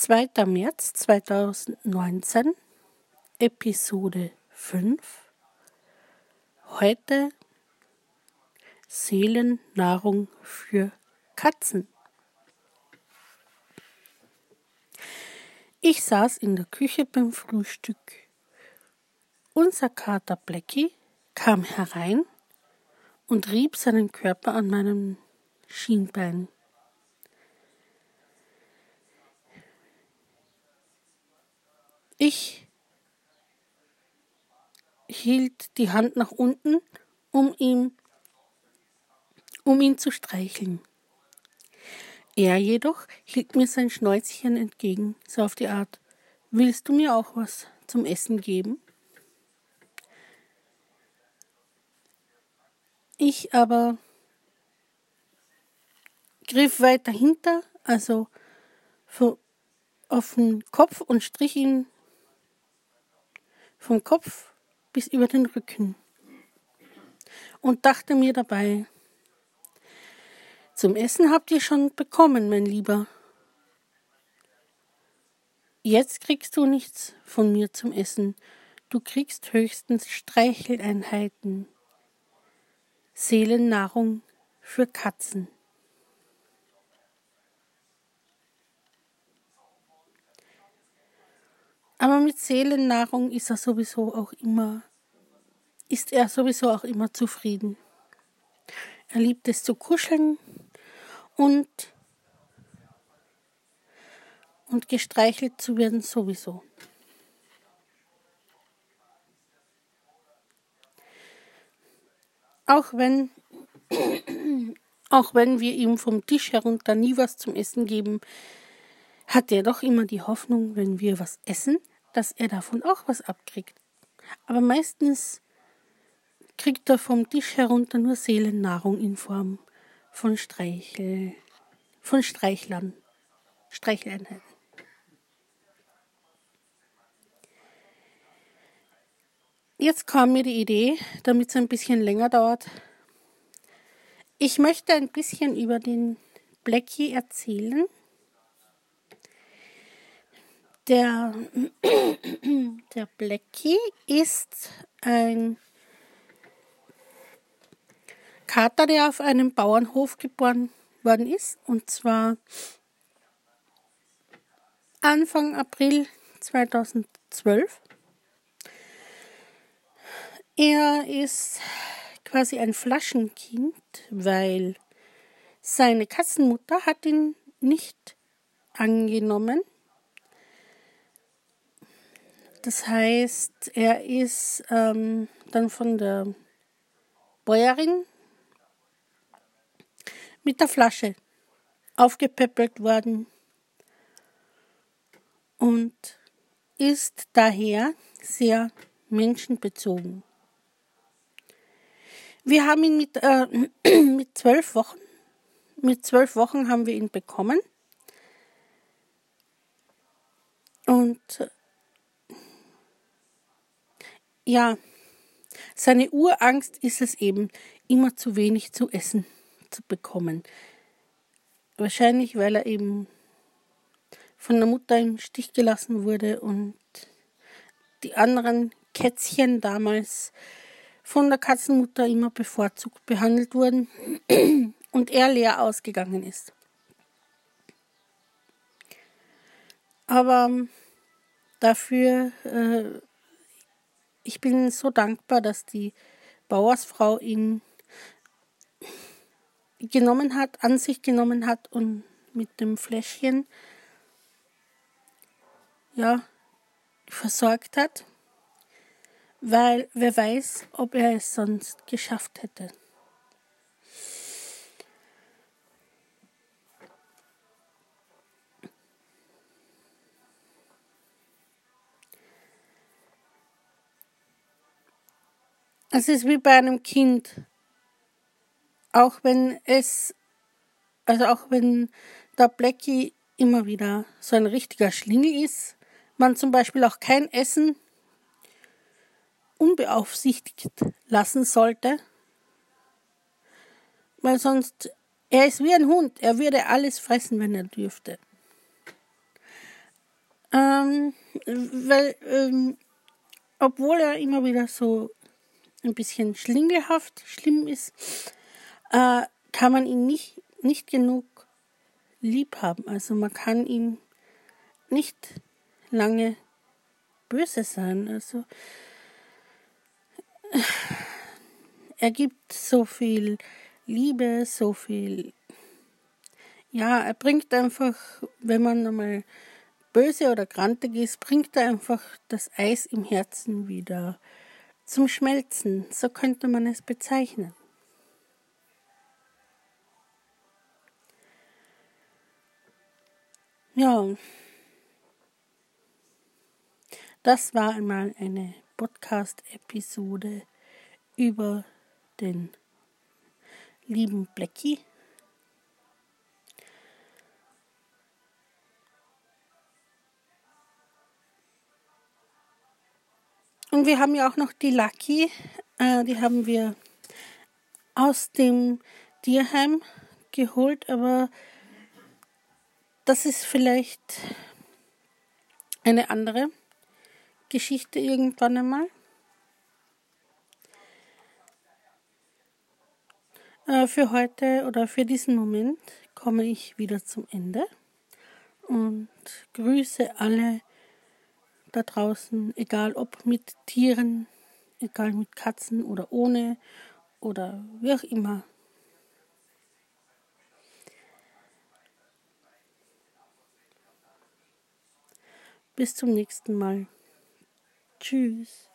2. März 2019, Episode 5. Heute Seelennahrung für Katzen. Ich saß in der Küche beim Frühstück. Unser Kater Blackie kam herein und rieb seinen Körper an meinem Schienbein. Ich hielt die Hand nach unten, um ihn, um ihn zu streicheln. Er jedoch hielt mir sein Schnäuzchen entgegen, so auf die Art, willst du mir auch was zum Essen geben? Ich aber griff weiter hinter, also auf den Kopf und strich ihn vom Kopf bis über den Rücken und dachte mir dabei, zum Essen habt ihr schon bekommen, mein Lieber. Jetzt kriegst du nichts von mir zum Essen, du kriegst höchstens Streicheleinheiten, Seelennahrung für Katzen. Aber mit Seelennahrung ist er sowieso auch immer, ist er sowieso auch immer zufrieden. Er liebt es zu kuscheln und, und gestreichelt zu werden sowieso. Auch wenn, auch wenn wir ihm vom Tisch herunter nie was zum Essen geben, hat er doch immer die Hoffnung, wenn wir was essen, dass er davon auch was abkriegt. Aber meistens kriegt er vom Tisch herunter nur Seelennahrung in Form von Streichel, von Streichlern, Streicheleinheiten. Jetzt kam mir die Idee, damit es ein bisschen länger dauert. Ich möchte ein bisschen über den Blackie erzählen der, der Blackie ist ein Kater, der auf einem Bauernhof geboren worden ist, und zwar Anfang April 2012. Er ist quasi ein Flaschenkind, weil seine Katzenmutter hat ihn nicht angenommen das heißt, er ist ähm, dann von der Bäuerin mit der Flasche aufgepäppelt worden und ist daher sehr menschenbezogen. Wir haben ihn mit, äh, mit zwölf Wochen, mit zwölf Wochen haben wir ihn bekommen. Und ja, seine Urangst ist es eben, immer zu wenig zu essen zu bekommen. Wahrscheinlich, weil er eben von der Mutter im Stich gelassen wurde und die anderen Kätzchen damals von der Katzenmutter immer bevorzugt behandelt wurden und er leer ausgegangen ist. Aber dafür äh, ich bin so dankbar, dass die Bauersfrau ihn genommen hat, an sich genommen hat und mit dem Fläschchen ja versorgt hat, weil wer weiß, ob er es sonst geschafft hätte. Es ist wie bei einem Kind. Auch wenn es, also auch wenn der Blackie immer wieder so ein richtiger Schlingel ist, man zum Beispiel auch kein Essen unbeaufsichtigt lassen sollte, weil sonst, er ist wie ein Hund, er würde alles fressen, wenn er dürfte. Ähm, weil, ähm, obwohl er immer wieder so ein bisschen schlingelhaft schlimm ist, äh, kann man ihn nicht, nicht genug lieb haben. Also man kann ihm nicht lange böse sein. Also er gibt so viel Liebe, so viel. Ja, er bringt einfach, wenn man einmal böse oder grantig ist, bringt er einfach das Eis im Herzen wieder zum Schmelzen. So könnte man es bezeichnen. Ja, das war einmal eine Podcast-Episode über den lieben Blackie. Und wir haben ja auch noch die Lucky, äh, die haben wir aus dem Tierheim geholt, aber das ist vielleicht eine andere Geschichte irgendwann einmal. Äh, für heute oder für diesen Moment komme ich wieder zum Ende und grüße alle da draußen, egal ob mit Tieren, egal mit Katzen oder ohne oder wie auch immer. Bis zum nächsten Mal. Tschüss.